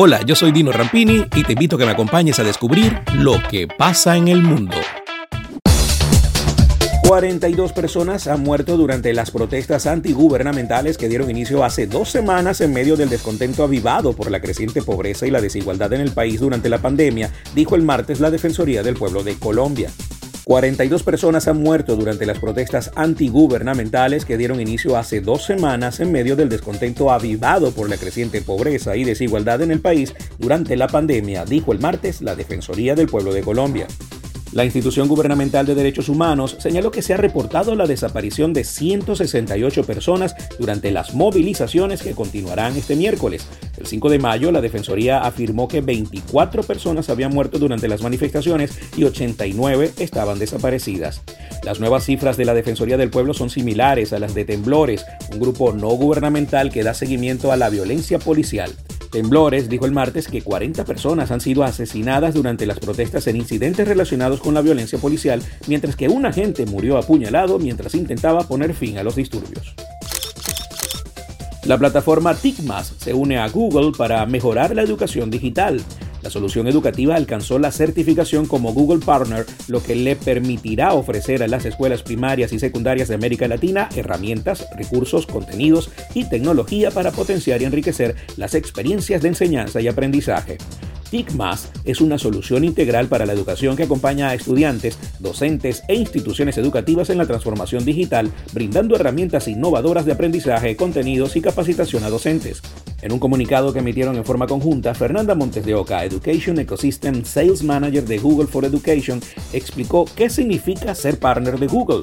Hola, yo soy Dino Rampini y te invito a que me acompañes a descubrir lo que pasa en el mundo. 42 personas han muerto durante las protestas antigubernamentales que dieron inicio hace dos semanas en medio del descontento avivado por la creciente pobreza y la desigualdad en el país durante la pandemia, dijo el martes la Defensoría del Pueblo de Colombia. 42 personas han muerto durante las protestas antigubernamentales que dieron inicio hace dos semanas en medio del descontento avivado por la creciente pobreza y desigualdad en el país durante la pandemia, dijo el martes la Defensoría del Pueblo de Colombia. La institución gubernamental de derechos humanos señaló que se ha reportado la desaparición de 168 personas durante las movilizaciones que continuarán este miércoles. El 5 de mayo, la Defensoría afirmó que 24 personas habían muerto durante las manifestaciones y 89 estaban desaparecidas. Las nuevas cifras de la Defensoría del Pueblo son similares a las de Temblores, un grupo no gubernamental que da seguimiento a la violencia policial. Temblores dijo el martes que 40 personas han sido asesinadas durante las protestas en incidentes relacionados con la violencia policial, mientras que un agente murió apuñalado mientras intentaba poner fin a los disturbios. La plataforma TICMAS se une a Google para mejorar la educación digital. La solución educativa alcanzó la certificación como Google Partner, lo que le permitirá ofrecer a las escuelas primarias y secundarias de América Latina herramientas, recursos, contenidos y tecnología para potenciar y enriquecer las experiencias de enseñanza y aprendizaje. TICMAS es una solución integral para la educación que acompaña a estudiantes, docentes e instituciones educativas en la transformación digital, brindando herramientas innovadoras de aprendizaje, contenidos y capacitación a docentes. En un comunicado que emitieron en forma conjunta, Fernanda Montes de Oca, Education Ecosystem Sales Manager de Google for Education, explicó qué significa ser partner de Google.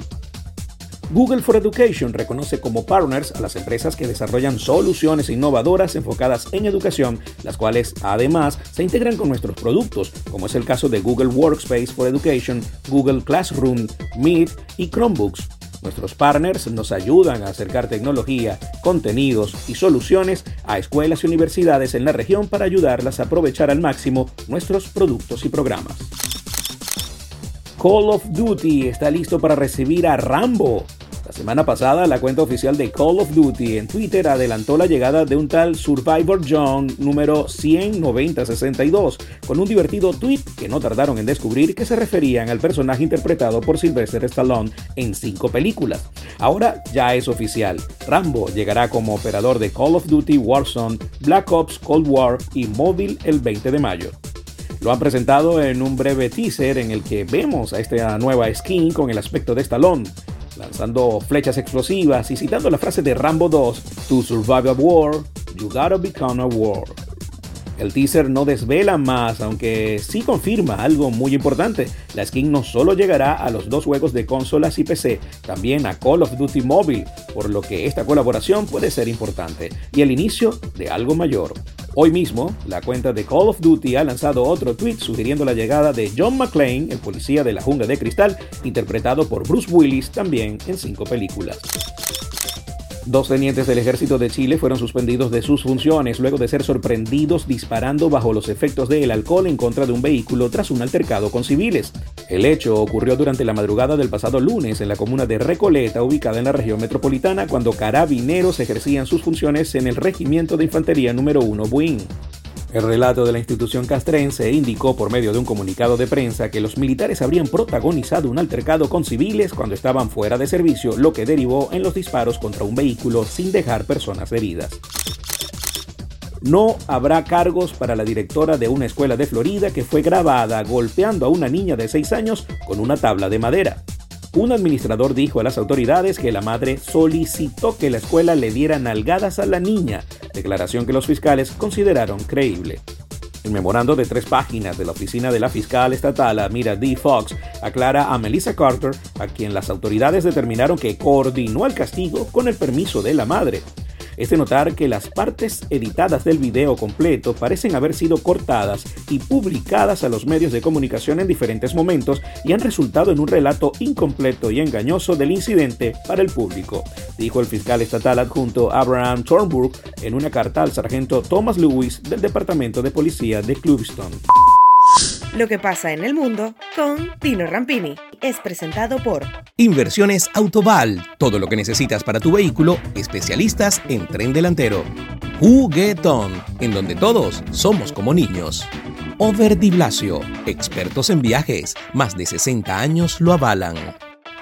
Google for Education reconoce como partners a las empresas que desarrollan soluciones innovadoras enfocadas en educación, las cuales además se integran con nuestros productos, como es el caso de Google Workspace for Education, Google Classroom, Meet y Chromebooks. Nuestros partners nos ayudan a acercar tecnología, contenidos y soluciones a escuelas y universidades en la región para ayudarlas a aprovechar al máximo nuestros productos y programas. Call of Duty está listo para recibir a Rambo. La semana pasada, la cuenta oficial de Call of Duty en Twitter adelantó la llegada de un tal Survivor John número 19062, con un divertido tweet que no tardaron en descubrir que se referían al personaje interpretado por Sylvester Stallone en cinco películas. Ahora ya es oficial, Rambo llegará como operador de Call of Duty Warzone, Black Ops Cold War y Mobile el 20 de mayo. Lo han presentado en un breve teaser en el que vemos a esta nueva skin con el aspecto de Stallone lanzando flechas explosivas y citando la frase de Rambo 2, To survive a war, you gotta become a war. El teaser no desvela más, aunque sí confirma algo muy importante. La skin no solo llegará a los dos juegos de consolas y PC, también a Call of Duty Mobile, por lo que esta colaboración puede ser importante y el inicio de algo mayor. Hoy mismo, la cuenta de Call of Duty ha lanzado otro tweet sugiriendo la llegada de John McClane, el policía de la jungla de cristal, interpretado por Bruce Willis también en cinco películas. Dos tenientes del ejército de Chile fueron suspendidos de sus funciones luego de ser sorprendidos disparando bajo los efectos del alcohol en contra de un vehículo tras un altercado con civiles. El hecho ocurrió durante la madrugada del pasado lunes en la comuna de Recoleta, ubicada en la región metropolitana, cuando carabineros ejercían sus funciones en el Regimiento de Infantería número 1 Buin. El relato de la institución castrense indicó por medio de un comunicado de prensa que los militares habrían protagonizado un altercado con civiles cuando estaban fuera de servicio, lo que derivó en los disparos contra un vehículo sin dejar personas heridas. No habrá cargos para la directora de una escuela de Florida que fue grabada golpeando a una niña de 6 años con una tabla de madera. Un administrador dijo a las autoridades que la madre solicitó que la escuela le diera nalgadas a la niña, declaración que los fiscales consideraron creíble. El memorando de tres páginas de la oficina de la fiscal estatal Amira D. Fox aclara a Melissa Carter, a quien las autoridades determinaron que coordinó el castigo con el permiso de la madre es de notar que las partes editadas del video completo parecen haber sido cortadas y publicadas a los medios de comunicación en diferentes momentos y han resultado en un relato incompleto y engañoso del incidente para el público, dijo el fiscal estatal adjunto Abraham Thornburg en una carta al sargento Thomas Lewis del Departamento de Policía de Clubston. Lo que pasa en el mundo con Tino Rampini es presentado por Inversiones Autoval, todo lo que necesitas para tu vehículo, especialistas en tren delantero. Juguetón, en donde todos somos como niños. Over Di Blasio, expertos en viajes, más de 60 años lo avalan.